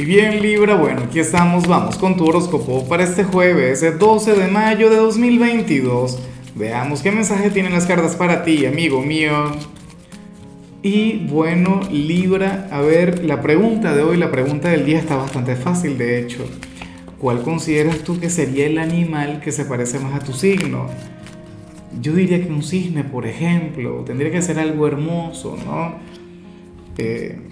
Y bien Libra, bueno, aquí estamos, vamos con tu horóscopo para este jueves, el 12 de mayo de 2022. Veamos qué mensaje tienen las cartas para ti, amigo mío. Y bueno, Libra, a ver, la pregunta de hoy, la pregunta del día está bastante fácil, de hecho. ¿Cuál consideras tú que sería el animal que se parece más a tu signo? Yo diría que un cisne, por ejemplo, tendría que ser algo hermoso, ¿no? Eh,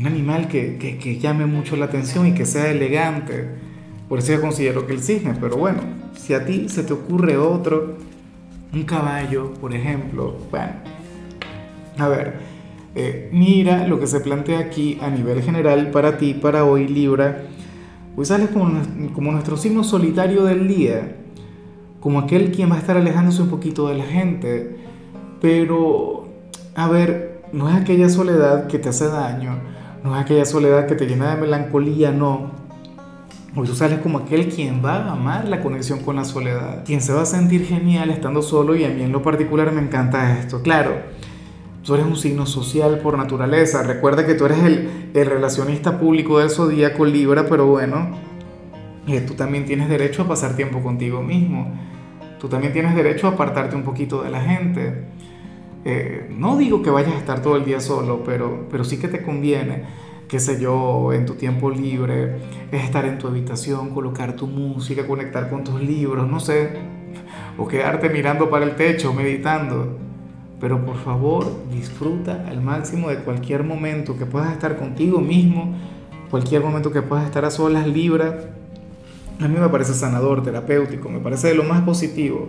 un animal que, que, llame mucho la atención y que sea elegante. Por eso yo considero que el cisne, pero bueno, si a ti se te ocurre otro, un caballo, por ejemplo, bueno, a ver, eh, mira lo que se plantea aquí a nivel general para ti, para hoy, Libra, pues sales como, como nuestro signo solitario del día, como aquel quien va a estar alejándose un poquito de la gente, pero, a ver, no es aquella soledad que te hace daño, no es aquella soledad que te llena de melancolía, no. Hoy tú sales como aquel quien va a amar la conexión con la soledad, quien se va a sentir genial estando solo y a mí en lo particular me encanta esto. Claro, tú eres un signo social por naturaleza, recuerda que tú eres el, el relacionista público del zodíaco Libra, pero bueno, eh, tú también tienes derecho a pasar tiempo contigo mismo, tú también tienes derecho a apartarte un poquito de la gente. Eh, no digo que vayas a estar todo el día solo, pero, pero sí que te conviene, qué sé yo, en tu tiempo libre, es estar en tu habitación, colocar tu música, conectar con tus libros, no sé, o quedarte mirando para el techo, meditando. Pero por favor, disfruta al máximo de cualquier momento que puedas estar contigo mismo, cualquier momento que puedas estar a solas, libra. A mí me parece sanador, terapéutico, me parece de lo más positivo.